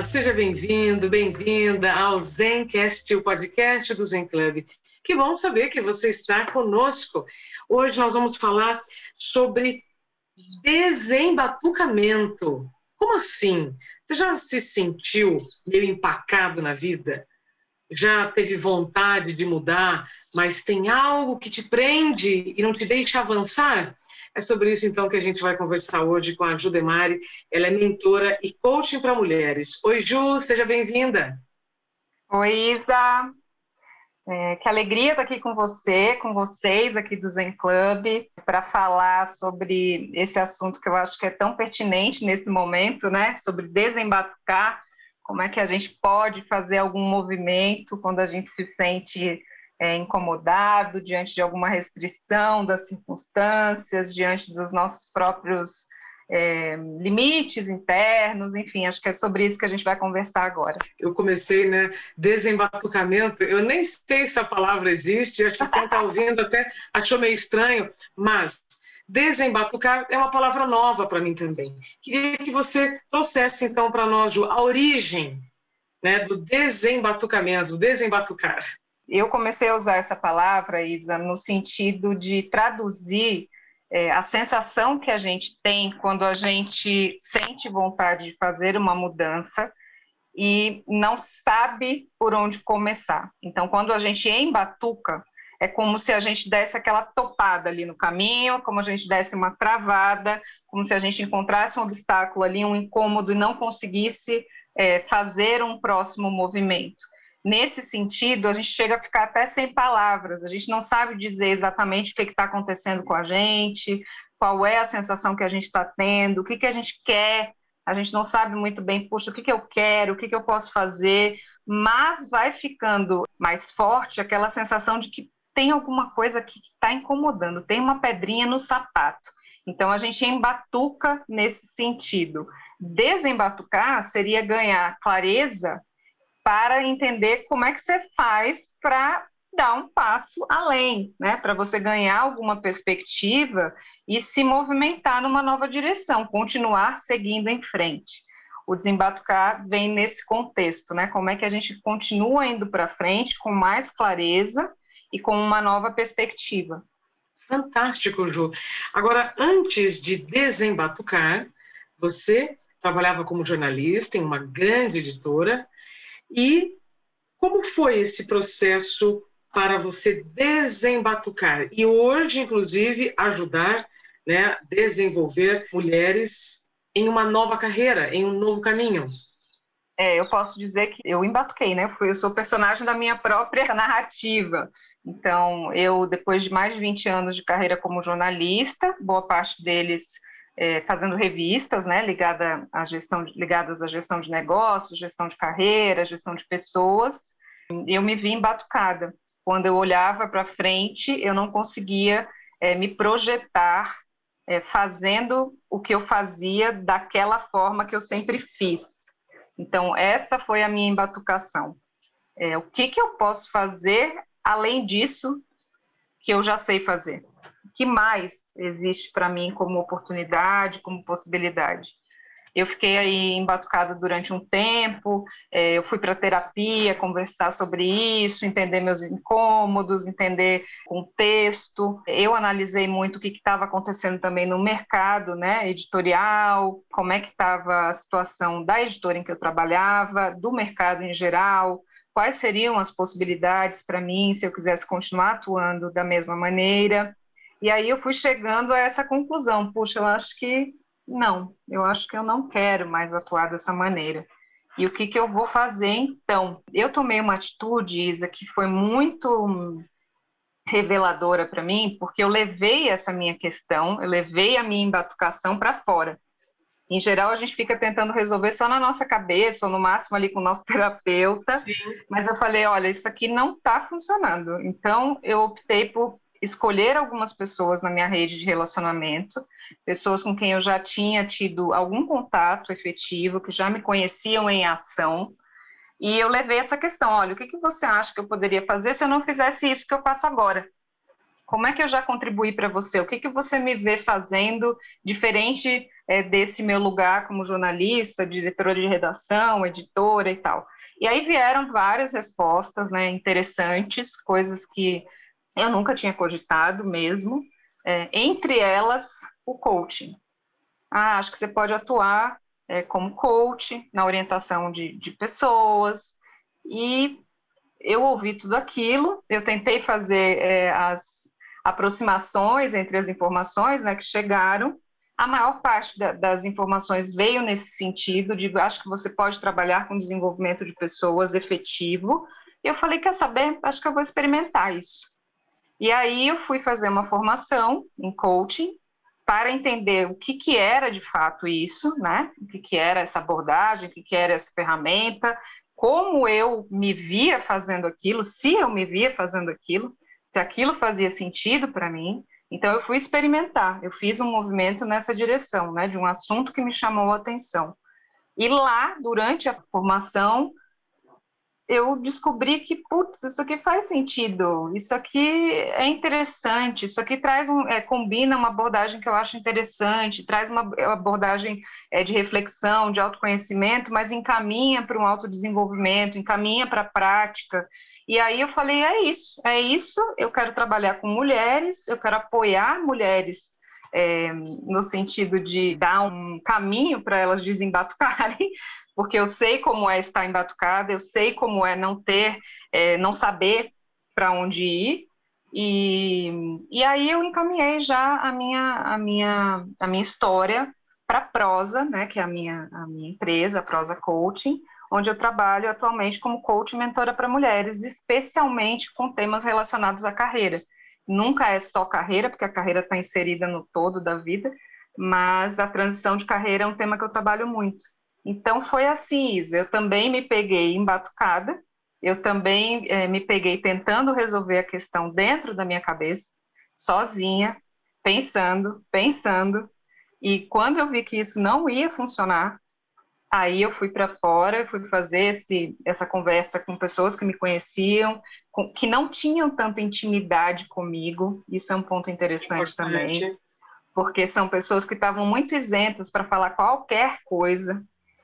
Olá, seja bem-vindo, bem-vinda ao Zencast, o podcast do Zen Club. Que bom saber que você está conosco. Hoje nós vamos falar sobre desembatucamento. Como assim? Você já se sentiu meio empacado na vida? Já teve vontade de mudar, mas tem algo que te prende e não te deixa avançar? É sobre isso, então, que a gente vai conversar hoje com a Ju Demari. Ela é mentora e coaching para mulheres. Oi, Ju, seja bem-vinda. Oi, Isa. É, que alegria estar aqui com você, com vocês aqui do Zen Club, para falar sobre esse assunto que eu acho que é tão pertinente nesse momento, né? Sobre desembatucar, como é que a gente pode fazer algum movimento quando a gente se sente é, incomodado diante de alguma restrição das circunstâncias, diante dos nossos próprios é, limites internos, enfim, acho que é sobre isso que a gente vai conversar agora. Eu comecei, né, desembatucamento, eu nem sei se a palavra existe, acho que quem está ouvindo até achou meio estranho, mas desembatucar é uma palavra nova para mim também. Queria que você trouxesse então para nós, Ju, a origem né, do desembatucamento, desembatucar eu comecei a usar essa palavra, Isa, no sentido de traduzir é, a sensação que a gente tem quando a gente sente vontade de fazer uma mudança e não sabe por onde começar. Então, quando a gente embatuca, é como se a gente desse aquela topada ali no caminho, como a gente desse uma travada, como se a gente encontrasse um obstáculo ali, um incômodo e não conseguisse é, fazer um próximo movimento nesse sentido, a gente chega a ficar até sem palavras, a gente não sabe dizer exatamente o que está acontecendo com a gente, qual é a sensação que a gente está tendo, o que, que a gente quer, a gente não sabe muito bem, puxa, o que, que eu quero, o que, que eu posso fazer, mas vai ficando mais forte aquela sensação de que tem alguma coisa que está incomodando, tem uma pedrinha no sapato. Então a gente embatuca nesse sentido. Desembatucar seria ganhar clareza para entender como é que você faz para dar um passo além, né? Para você ganhar alguma perspectiva e se movimentar numa nova direção, continuar seguindo em frente. O desembatucar vem nesse contexto, né? Como é que a gente continua indo para frente com mais clareza e com uma nova perspectiva. Fantástico, Ju. Agora, antes de desembatucar, você trabalhava como jornalista em uma grande editora e como foi esse processo para você desembatucar e hoje, inclusive, ajudar, né, desenvolver mulheres em uma nova carreira, em um novo caminho? É, eu posso dizer que eu embatuquei, né? Eu sou personagem da minha própria narrativa. Então, eu, depois de mais de 20 anos de carreira como jornalista, boa parte deles é, fazendo revistas, né, ligada à gestão, ligadas à gestão de negócios, gestão de carreira, gestão de pessoas. Eu me vi embatucada. Quando eu olhava para frente, eu não conseguia é, me projetar é, fazendo o que eu fazia daquela forma que eu sempre fiz. Então, essa foi a minha embatucação. É, o que, que eu posso fazer além disso que eu já sei fazer? Que mais existe para mim como oportunidade, como possibilidade. Eu fiquei aí embatucada durante um tempo, é, eu fui para terapia conversar sobre isso, entender meus incômodos, entender contexto. Eu analisei muito o que estava acontecendo também no mercado né, editorial, como é que estava a situação da editora em que eu trabalhava, do mercado em geral, quais seriam as possibilidades para mim se eu quisesse continuar atuando da mesma maneira. E aí eu fui chegando a essa conclusão, puxa, eu acho que não, eu acho que eu não quero mais atuar dessa maneira. E o que, que eu vou fazer então? Eu tomei uma atitude, Isa, que foi muito reveladora para mim, porque eu levei essa minha questão, eu levei a minha embatucação para fora. Em geral, a gente fica tentando resolver só na nossa cabeça, ou no máximo ali com o nosso terapeuta. Sim. Mas eu falei: olha, isso aqui não está funcionando. Então, eu optei por escolher algumas pessoas na minha rede de relacionamento, pessoas com quem eu já tinha tido algum contato efetivo, que já me conheciam em ação, e eu levei essa questão: olha, o que, que você acha que eu poderia fazer se eu não fizesse isso que eu faço agora? Como é que eu já contribuí para você? O que, que você me vê fazendo diferente é, desse meu lugar como jornalista, diretora de redação, editora e tal? E aí vieram várias respostas né, interessantes, coisas que eu nunca tinha cogitado mesmo, é, entre elas o coaching. Ah, acho que você pode atuar é, como coach na orientação de, de pessoas, e eu ouvi tudo aquilo, eu tentei fazer é, as aproximações entre as informações né, que chegaram. A maior parte da, das informações veio nesse sentido de acho que você pode trabalhar com desenvolvimento de pessoas efetivo. E eu falei, quer saber? Acho que eu vou experimentar isso. E aí eu fui fazer uma formação em coaching para entender o que, que era de fato isso, né? O que, que era essa abordagem, o que, que era essa ferramenta, como eu me via fazendo aquilo, se eu me via fazendo aquilo, se aquilo fazia sentido para mim. Então eu fui experimentar, eu fiz um movimento nessa direção, né, de um assunto que me chamou a atenção. E lá, durante a formação, eu descobri que, putz, isso aqui faz sentido, isso aqui é interessante, isso aqui traz um, é, combina uma abordagem que eu acho interessante, traz uma abordagem é, de reflexão, de autoconhecimento, mas encaminha para um autodesenvolvimento, encaminha para a prática. E aí eu falei, é isso, é isso, eu quero trabalhar com mulheres, eu quero apoiar mulheres é, no sentido de dar um caminho para elas desembatucarem, porque eu sei como é estar embatucada, eu sei como é não ter, é, não saber para onde ir, e, e aí eu encaminhei já a minha, a minha, a minha história para a Prosa, né, que é a minha, a minha empresa, a Prosa Coaching, onde eu trabalho atualmente como coach mentora para mulheres, especialmente com temas relacionados à carreira. Nunca é só carreira, porque a carreira está inserida no todo da vida, mas a transição de carreira é um tema que eu trabalho muito. Então foi assim, Isa. Eu também me peguei embatucada, eu também é, me peguei tentando resolver a questão dentro da minha cabeça, sozinha, pensando, pensando. E quando eu vi que isso não ia funcionar, aí eu fui para fora, fui fazer esse, essa conversa com pessoas que me conheciam, com, que não tinham tanta intimidade comigo. Isso é um ponto interessante também, porque são pessoas que estavam muito isentas para falar qualquer coisa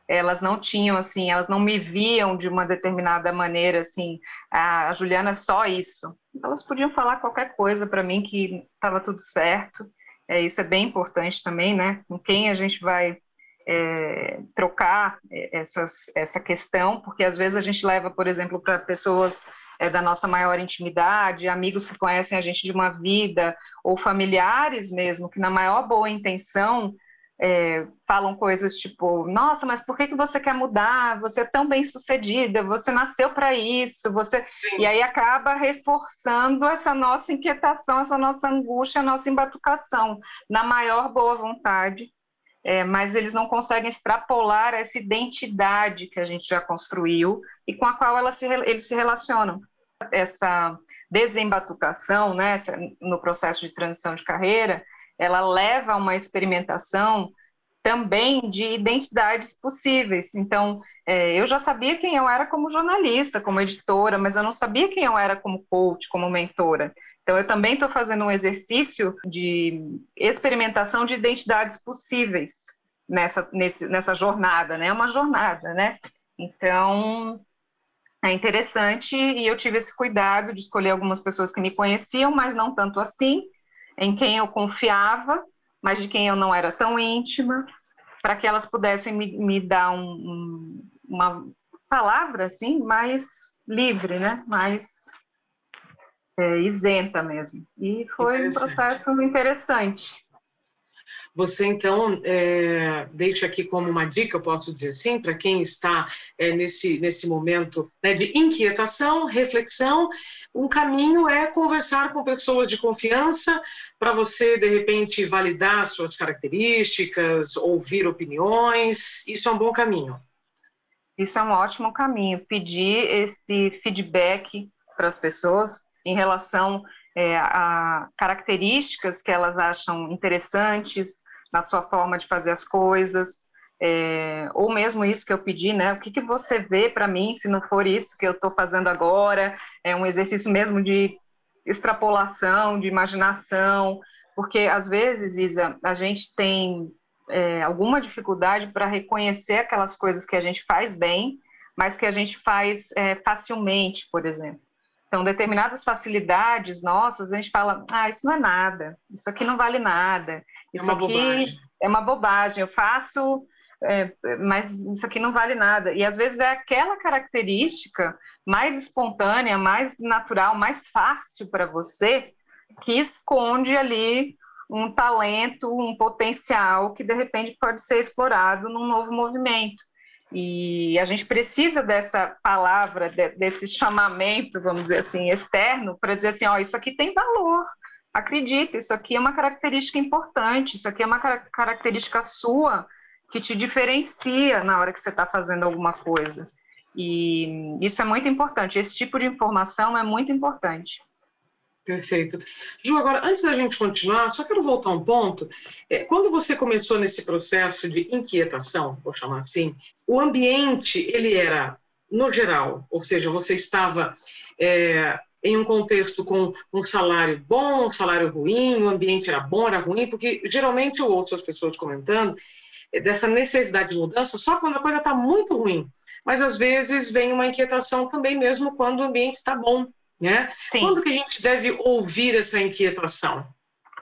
elas não tinham assim, elas não me viam de uma determinada maneira assim, ah, a Juliana é só isso. Elas podiam falar qualquer coisa para mim que estava tudo certo. É, isso é bem importante também, né? Com quem a gente vai é, trocar é, essas, essa questão, porque às vezes a gente leva, por exemplo, para pessoas é, da nossa maior intimidade, amigos que conhecem a gente de uma vida, ou familiares mesmo, que na maior boa intenção é, falam coisas tipo, nossa, mas por que, que você quer mudar? Você é tão bem sucedida, você nasceu para isso, você. Sim. E aí acaba reforçando essa nossa inquietação, essa nossa angústia, a nossa embatucação, na maior boa vontade. É, mas eles não conseguem extrapolar essa identidade que a gente já construiu e com a qual ela se, eles se relacionam. Essa desembatucação, né, no processo de transição de carreira, ela leva a uma experimentação também de identidades possíveis. Então, é, eu já sabia quem eu era como jornalista, como editora, mas eu não sabia quem eu era como coach, como mentora. Então, eu também estou fazendo um exercício de experimentação de identidades possíveis nessa, nesse, nessa jornada, né? É uma jornada, né? Então, é interessante e eu tive esse cuidado de escolher algumas pessoas que me conheciam, mas não tanto assim, em quem eu confiava, mas de quem eu não era tão íntima, para que elas pudessem me, me dar um, um, uma palavra assim mais livre, né? Mais é, isenta mesmo. E foi um processo interessante. Você, então, é, deixa aqui como uma dica, eu posso dizer assim, para quem está é, nesse, nesse momento né, de inquietação, reflexão, um caminho é conversar com pessoas de confiança para você, de repente, validar suas características, ouvir opiniões. Isso é um bom caminho. Isso é um ótimo caminho. Pedir esse feedback para as pessoas em relação é, a características que elas acham interessantes, na sua forma de fazer as coisas, é, ou mesmo isso que eu pedi, né? O que, que você vê para mim se não for isso que eu estou fazendo agora? É um exercício mesmo de extrapolação, de imaginação, porque às vezes, Isa, a gente tem é, alguma dificuldade para reconhecer aquelas coisas que a gente faz bem, mas que a gente faz é, facilmente, por exemplo. Então, determinadas facilidades nossas, a gente fala, ah, isso não é nada, isso aqui não vale nada, isso é aqui bobagem. é uma bobagem, eu faço, é, mas isso aqui não vale nada. E às vezes é aquela característica mais espontânea, mais natural, mais fácil para você, que esconde ali um talento, um potencial que de repente pode ser explorado num novo movimento. E a gente precisa dessa palavra, desse chamamento, vamos dizer assim, externo, para dizer assim: ó, isso aqui tem valor, acredita, isso aqui é uma característica importante, isso aqui é uma característica sua que te diferencia na hora que você está fazendo alguma coisa. E isso é muito importante, esse tipo de informação é muito importante. Perfeito. Ju, agora, antes da gente continuar, só quero voltar um ponto. É, quando você começou nesse processo de inquietação, vou chamar assim, o ambiente, ele era, no geral, ou seja, você estava é, em um contexto com um salário bom, um salário ruim, o ambiente era bom, era ruim, porque geralmente eu ouço as pessoas comentando é, dessa necessidade de mudança só quando a coisa está muito ruim. Mas às vezes vem uma inquietação também mesmo quando o ambiente está bom. Né? Sim. Quando que a gente deve ouvir essa inquietação?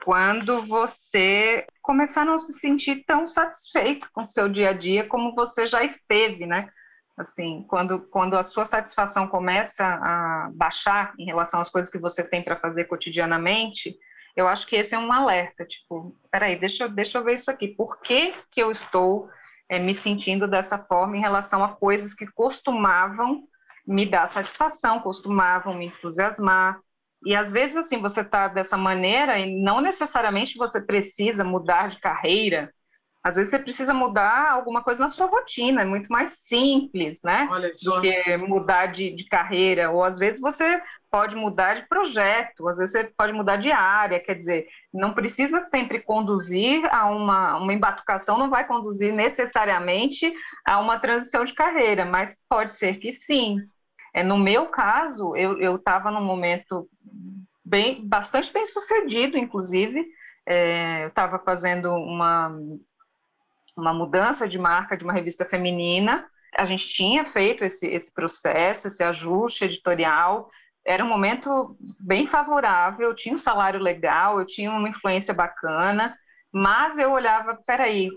Quando você começar a não se sentir tão satisfeito com o seu dia a dia como você já esteve, né? Assim, quando, quando a sua satisfação começa a baixar em relação às coisas que você tem para fazer cotidianamente, eu acho que esse é um alerta, tipo, peraí, deixa, deixa eu ver isso aqui, por que, que eu estou é, me sentindo dessa forma em relação a coisas que costumavam me dar satisfação, costumavam me entusiasmar. E às vezes, assim, você está dessa maneira e não necessariamente você precisa mudar de carreira. Às vezes você precisa mudar alguma coisa na sua rotina, é muito mais simples, né? Do que mudar de, de carreira. Ou às vezes você pode mudar de projeto, às vezes você pode mudar de área, quer dizer, não precisa sempre conduzir a uma, uma embatucação, não vai conduzir necessariamente a uma transição de carreira, mas pode ser que sim. É, no meu caso, eu estava num momento bem, bastante bem sucedido, inclusive. É, eu estava fazendo uma, uma mudança de marca de uma revista feminina. A gente tinha feito esse, esse processo, esse ajuste editorial. Era um momento bem favorável, eu tinha um salário legal, eu tinha uma influência bacana, mas eu olhava, peraí,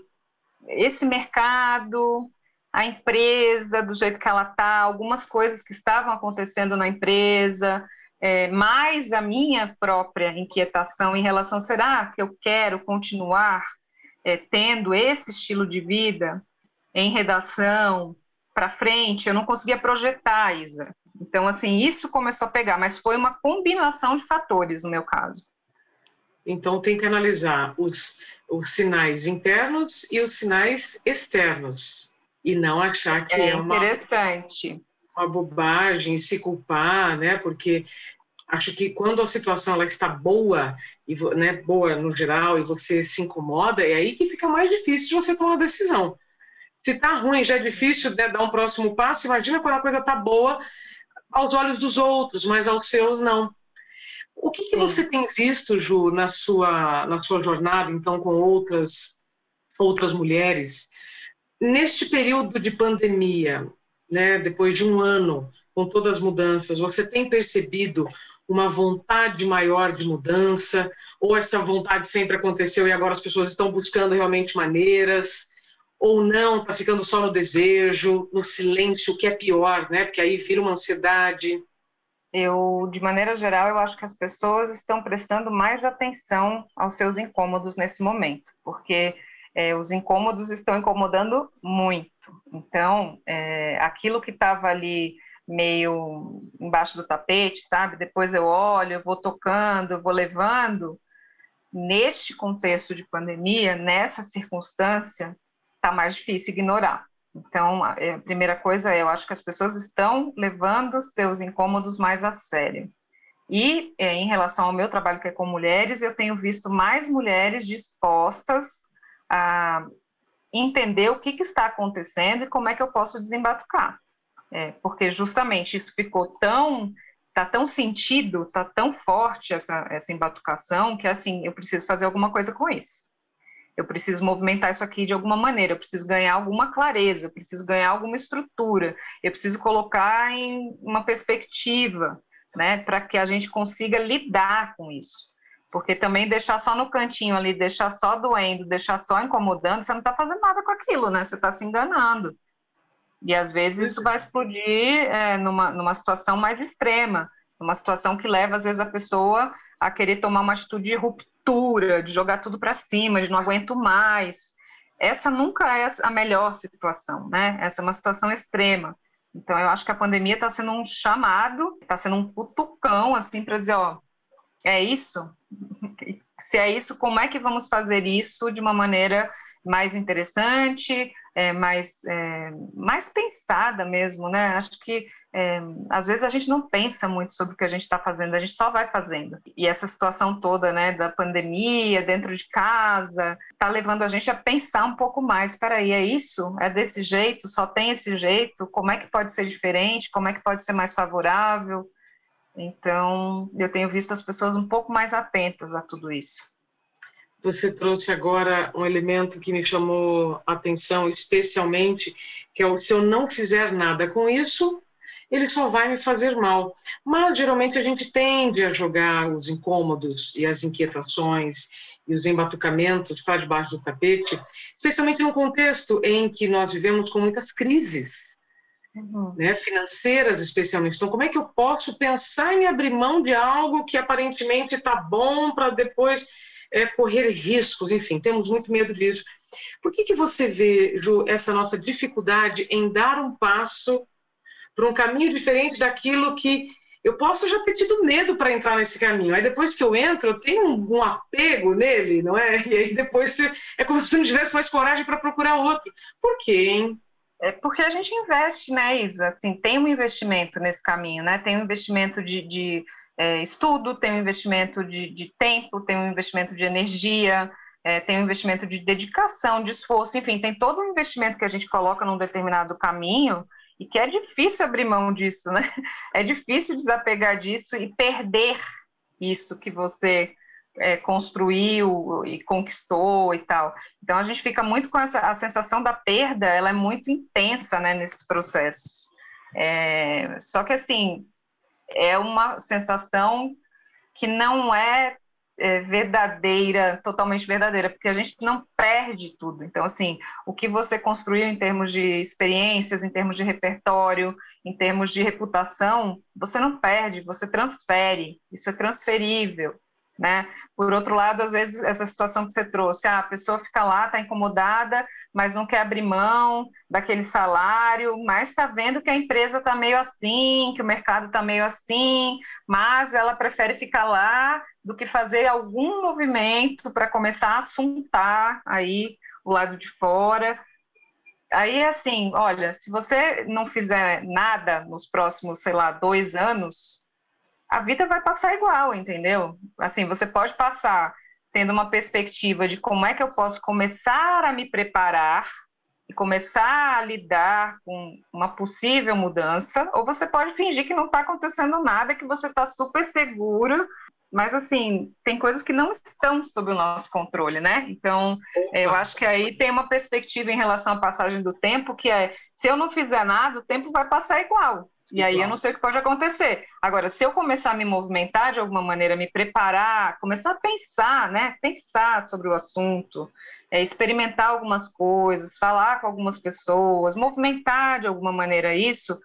esse mercado, a empresa do jeito que ela está, algumas coisas que estavam acontecendo na empresa, é, mais a minha própria inquietação em relação, será que eu quero continuar é, tendo esse estilo de vida em redação para frente? Eu não conseguia projetar, Isa. Então, assim, isso começou a pegar, mas foi uma combinação de fatores no meu caso. Então, tem que analisar os, os sinais internos e os sinais externos e não achar que é, é uma, interessante. uma bobagem, se culpar, né? Porque acho que quando a situação ela está boa e né, boa no geral e você se incomoda, é aí que fica mais difícil de você tomar uma decisão. Se está ruim, já é difícil né, dar um próximo passo. Imagina quando a coisa está boa aos olhos dos outros, mas aos seus não. O que, que você tem visto, Ju, na sua na sua jornada, então, com outras outras mulheres Neste período de pandemia, né, depois de um ano, com todas as mudanças, você tem percebido uma vontade maior de mudança? Ou essa vontade sempre aconteceu e agora as pessoas estão buscando realmente maneiras? Ou não, está ficando só no desejo, no silêncio, o que é pior, né? Porque aí vira uma ansiedade. eu, de maneira geral, eu acho que as pessoas estão prestando mais atenção aos seus incômodos nesse momento, porque é, os incômodos estão incomodando muito. Então, é, aquilo que estava ali meio embaixo do tapete, sabe? Depois eu olho, eu vou tocando, eu vou levando. Neste contexto de pandemia, nessa circunstância, está mais difícil ignorar. Então, a primeira coisa é, eu acho que as pessoas estão levando seus incômodos mais a sério. E é, em relação ao meu trabalho que é com mulheres, eu tenho visto mais mulheres dispostas a entender o que, que está acontecendo e como é que eu posso desembatucar. É, porque justamente isso ficou tão tá tão sentido, tá tão forte essa, essa embatucação que assim eu preciso fazer alguma coisa com isso. Eu preciso movimentar isso aqui de alguma maneira, eu preciso ganhar alguma clareza, eu preciso ganhar alguma estrutura, eu preciso colocar em uma perspectiva, né, para que a gente consiga lidar com isso. Porque também deixar só no cantinho ali, deixar só doendo, deixar só incomodando, você não está fazendo nada com aquilo, né? Você está se enganando. E às vezes isso vai explodir é, numa, numa situação mais extrema, numa situação que leva, às vezes, a pessoa a querer tomar uma atitude de ruptura, de jogar tudo para cima, de não aguento mais. Essa nunca é a melhor situação, né? Essa é uma situação extrema. Então, eu acho que a pandemia está sendo um chamado, está sendo um cutucão, assim, para dizer, ó, é isso? Se é isso, como é que vamos fazer isso de uma maneira mais interessante, é, mais, é, mais pensada mesmo, né? Acho que é, às vezes a gente não pensa muito sobre o que a gente está fazendo, a gente só vai fazendo. E essa situação toda, né, da pandemia, dentro de casa, está levando a gente a pensar um pouco mais. Peraí, é isso? É desse jeito? Só tem esse jeito? Como é que pode ser diferente? Como é que pode ser mais favorável? Então, eu tenho visto as pessoas um pouco mais atentas a tudo isso. Você trouxe agora um elemento que me chamou a atenção especialmente, que é o se eu não fizer nada com isso, ele só vai me fazer mal. Mas geralmente a gente tende a jogar os incômodos e as inquietações e os embatucamentos para debaixo do tapete, especialmente num contexto em que nós vivemos com muitas crises uhum. né, financeiras especialmente. Então, como é que eu posso pensar em abrir mão de algo que aparentemente está bom para depois é, correr riscos? Enfim, temos muito medo disso. Por que, que você vê, Ju, essa nossa dificuldade em dar um passo para um caminho diferente daquilo que eu posso já ter tido medo para entrar nesse caminho. Aí depois que eu entro, eu tenho um, apego nele, não é? E aí depois você, é como se você não tivesse mais coragem para procurar outro. Por quê, hein? É porque a gente investe, né, Isa? Assim, tem um investimento nesse caminho, né? Tem um investimento de, de é, estudo, tem um investimento de, de, tempo, tem um investimento de energia, é, tem um investimento de dedicação, de esforço, enfim, tem todo um investimento que a gente coloca num determinado caminho e que é difícil abrir mão disso, né? É difícil desapegar disso e perder isso que você é, construiu e conquistou e tal. Então a gente fica muito com essa a sensação da perda, ela é muito intensa, né, nesses processos. É, só que assim é uma sensação que não é, é, verdadeira, totalmente verdadeira, porque a gente não perde tudo. Então assim, o que você construiu em termos de experiências, em termos de repertório, em termos de reputação, você não perde, você transfere. Isso é transferível né? Por outro lado, às vezes, essa situação que você trouxe, ah, a pessoa fica lá, está incomodada, mas não quer abrir mão daquele salário, mas está vendo que a empresa está meio assim, que o mercado está meio assim, mas ela prefere ficar lá do que fazer algum movimento para começar a assuntar aí o lado de fora. Aí, assim, olha, se você não fizer nada nos próximos, sei lá, dois anos, a vida vai passar igual, entendeu? Assim, você pode passar tendo uma perspectiva de como é que eu posso começar a me preparar e começar a lidar com uma possível mudança, ou você pode fingir que não está acontecendo nada, que você está super seguro, mas assim, tem coisas que não estão sob o nosso controle, né? Então, eu acho que aí tem uma perspectiva em relação à passagem do tempo, que é, se eu não fizer nada, o tempo vai passar igual. E aí eu não sei o que pode acontecer. Agora, se eu começar a me movimentar de alguma maneira, me preparar, começar a pensar, né? Pensar sobre o assunto, é, experimentar algumas coisas, falar com algumas pessoas, movimentar de alguma maneira isso,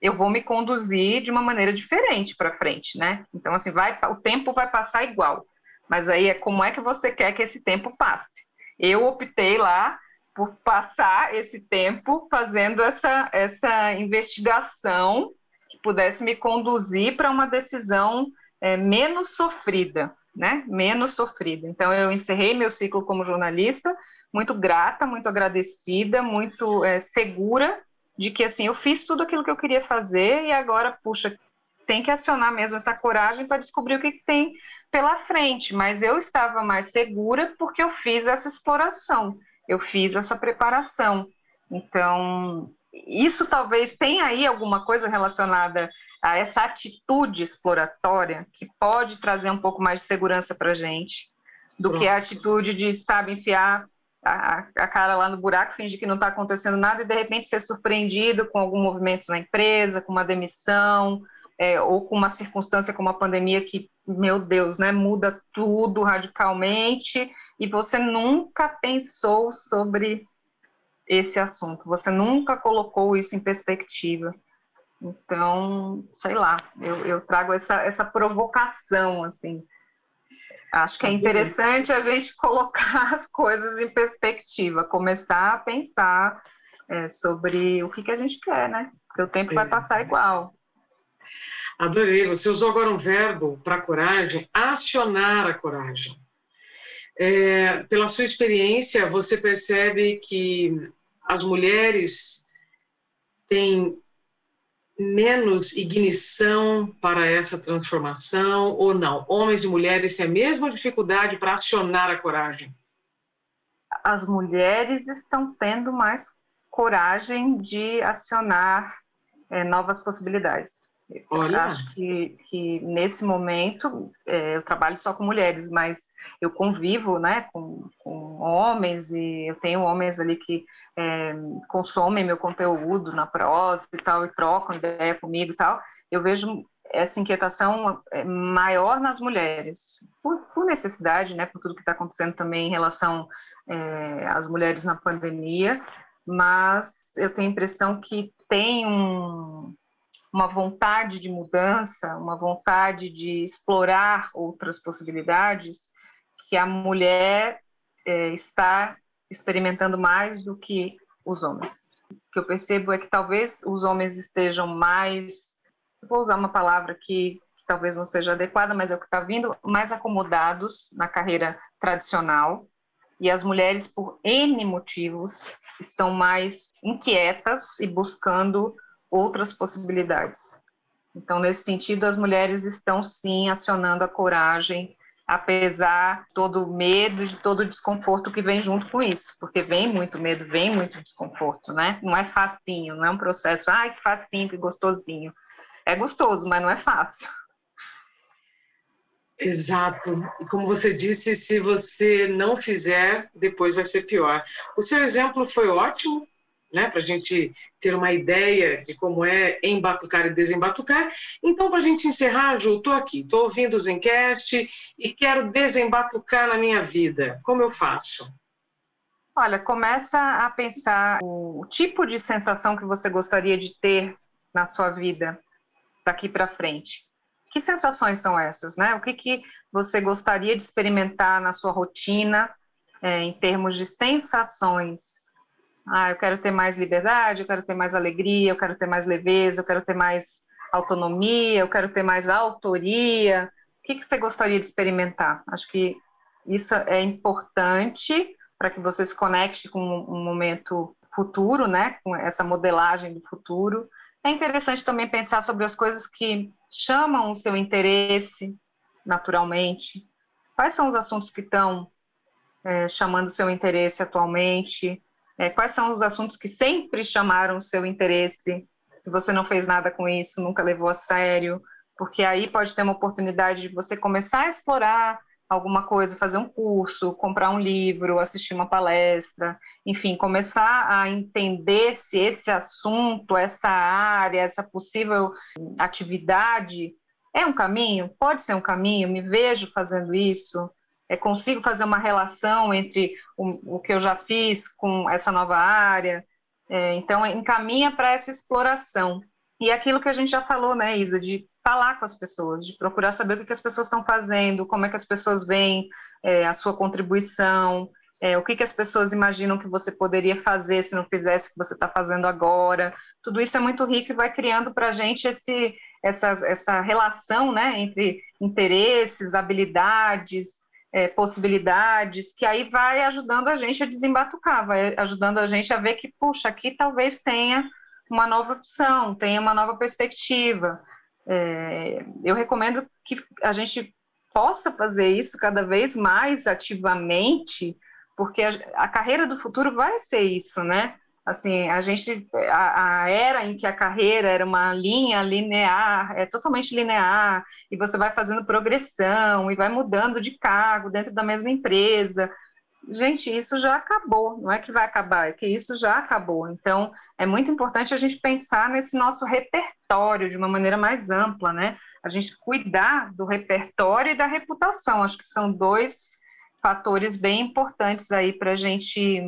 eu vou me conduzir de uma maneira diferente para frente, né? Então, assim, vai, o tempo vai passar igual. Mas aí é como é que você quer que esse tempo passe. Eu optei lá por passar esse tempo fazendo essa, essa investigação que pudesse me conduzir para uma decisão é, menos sofrida, né? Menos sofrida. Então, eu encerrei meu ciclo como jornalista, muito grata, muito agradecida, muito é, segura de que assim eu fiz tudo aquilo que eu queria fazer e agora, puxa, tem que acionar mesmo essa coragem para descobrir o que, que tem pela frente. Mas eu estava mais segura porque eu fiz essa exploração, eu fiz essa preparação. Então, isso talvez tenha aí alguma coisa relacionada a essa atitude exploratória que pode trazer um pouco mais de segurança para a gente do que a atitude de, sabe, enfiar a, a, cara lá no buraco, fingir que não está acontecendo nada e de repente ser surpreendido com algum movimento na empresa, com uma demissão, é, ou com uma circunstância como a pandemia que, meu Deus, né, muda tudo radicalmente e você nunca pensou sobre esse assunto, você nunca colocou isso em perspectiva. Então, sei lá, eu, eu trago essa, essa provocação, assim, Acho que é interessante a gente colocar as coisas em perspectiva, começar a pensar é, sobre o que, que a gente quer, né? Porque o tempo é. vai passar igual. Adorei. Você usou agora um verbo para coragem, acionar a coragem. É, pela sua experiência, você percebe que as mulheres têm menos ignição para essa transformação ou não? Homens e mulheres têm a mesma dificuldade para acionar a coragem? As mulheres estão tendo mais coragem de acionar é, novas possibilidades. Olha. Acho que, que nesse momento é, eu trabalho só com mulheres, mas eu convivo né, com, com homens e eu tenho homens ali que é, consomem meu conteúdo na prosa e tal, e trocam ideia comigo e tal, eu vejo essa inquietação é, maior nas mulheres, por, por necessidade, né, por tudo que está acontecendo também em relação é, às mulheres na pandemia, mas eu tenho a impressão que tem um, uma vontade de mudança, uma vontade de explorar outras possibilidades que a mulher é, está experimentando mais do que os homens. O que eu percebo é que talvez os homens estejam mais, vou usar uma palavra que, que talvez não seja adequada, mas é o que está vindo, mais acomodados na carreira tradicional, e as mulheres, por N motivos, estão mais inquietas e buscando outras possibilidades. Então, nesse sentido, as mulheres estão sim acionando a coragem apesar de todo o medo, de todo o desconforto que vem junto com isso, porque vem muito medo, vem muito desconforto, né? Não é facinho, não é um processo, ai, que facinho, que gostosinho. É gostoso, mas não é fácil. Exato. E como você disse, se você não fizer, depois vai ser pior. O seu exemplo foi ótimo, né, para a gente ter uma ideia de como é embatucar e desembatucar. Então, para a gente encerrar, Ju, estou aqui, estou ouvindo os enquete e quero desembatucar na minha vida. Como eu faço? Olha, começa a pensar o tipo de sensação que você gostaria de ter na sua vida daqui para frente. Que sensações são essas, né? O que, que você gostaria de experimentar na sua rotina é, em termos de sensações ah, eu quero ter mais liberdade, eu quero ter mais alegria, eu quero ter mais leveza, eu quero ter mais autonomia, eu quero ter mais autoria. O que, que você gostaria de experimentar? Acho que isso é importante para que você se conecte com um momento futuro, né? Com essa modelagem do futuro. É interessante também pensar sobre as coisas que chamam o seu interesse naturalmente. Quais são os assuntos que estão é, chamando o seu interesse atualmente? É, quais são os assuntos que sempre chamaram o seu interesse, que você não fez nada com isso, nunca levou a sério? Porque aí pode ter uma oportunidade de você começar a explorar alguma coisa, fazer um curso, comprar um livro, assistir uma palestra, enfim, começar a entender se esse assunto, essa área, essa possível atividade é um caminho, pode ser um caminho, me vejo fazendo isso, é, consigo fazer uma relação entre o, o, que eu já fiz com essa nova área. É, então, encaminha para essa exploração. E aquilo que a gente já falou, né, Isa, de falar com as pessoas, de procurar saber o que, que as pessoas estão fazendo, como é que as pessoas veem é, a sua contribuição, é, o que, que as pessoas imaginam que você poderia fazer se não fizesse o que você está fazendo agora. Tudo isso é muito rico e vai criando para a gente esse, essa, essa relação né, entre interesses, habilidades, é, possibilidades, que aí vai ajudando a gente a desembatucar, vai ajudando a gente a ver que, puxa, aqui talvez tenha uma nova opção, tenha uma nova perspectiva. É, eu recomendo que a gente possa fazer isso cada vez mais ativamente, porque a, a carreira do futuro vai ser isso, né? Assim, a gente, a, a, era em que a carreira era uma linha linear, é totalmente linear, e você vai fazendo progressão e vai mudando de cargo dentro da mesma empresa. Gente, isso já acabou, não é que vai acabar, é que isso já acabou. Então, é muito importante a gente pensar nesse nosso repertório de uma maneira mais ampla, né? A gente cuidar do repertório e da reputação, acho que são dois fatores bem importantes aí para a gente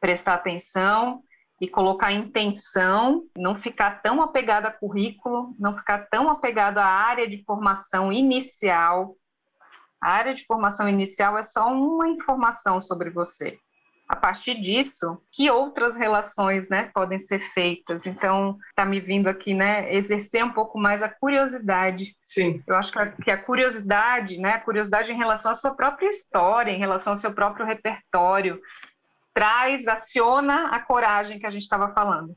prestar atenção e colocar intenção, não ficar tão apegado a currículo, não ficar tão apegado à área de formação inicial. A área de formação inicial é só uma informação sobre você. A partir disso, que outras relações, né, podem ser feitas? Então, está me vindo aqui, né, exercer um pouco mais a curiosidade. Sim. Eu acho que a, curiosidade, né, a curiosidade em relação à sua própria história, em relação ao seu próprio repertório, traz, aciona a coragem que a gente estava falando.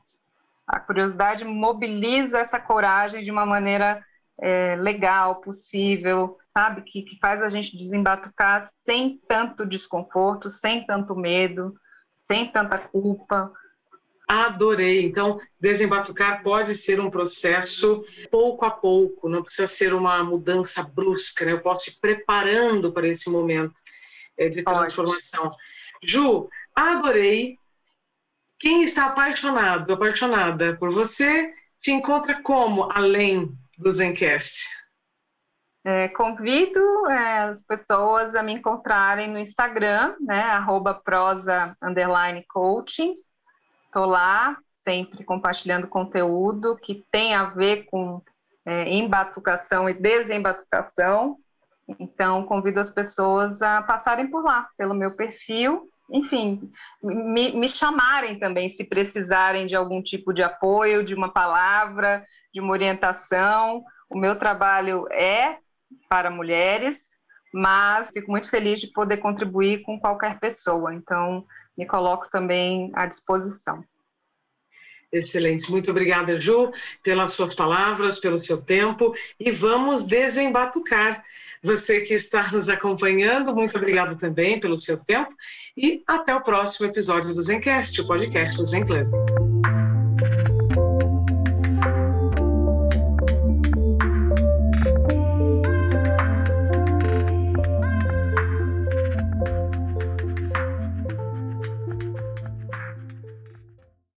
A curiosidade mobiliza essa coragem de uma maneira é, legal, possível, sabe? Que, que faz a gente desembatucar sem tanto desconforto, sem tanto medo, sem tanta culpa. Adorei. Então, desembatucar pode ser um processo pouco a pouco, não precisa ser uma mudança brusca, né? Eu posso ir preparando para esse momento é, de transformação. Pode. Ju, adorei. Quem está apaixonado, apaixonada por você, te encontra como, além do Zencast? É, convido é, as pessoas a me encontrarem no Instagram, né, arroba prosa coaching. Estou lá sempre compartilhando conteúdo que tem a ver com é, embatucação e desembatucação. Então, convido as pessoas a passarem por lá, pelo meu perfil, enfim, me, me, chamarem também se precisarem de algum tipo de apoio, de uma palavra, de uma orientação. O meu trabalho é para mulheres, mas fico muito feliz de poder contribuir com qualquer pessoa. Então, me coloco também à disposição. Excelente. Muito obrigada, Ju, pelas suas palavras, pelo seu tempo. E vamos desembatucar. Você que está nos acompanhando, muito obrigado também pelo seu tempo. E até o próximo episódio do Zencast, o podcast do Zen Club.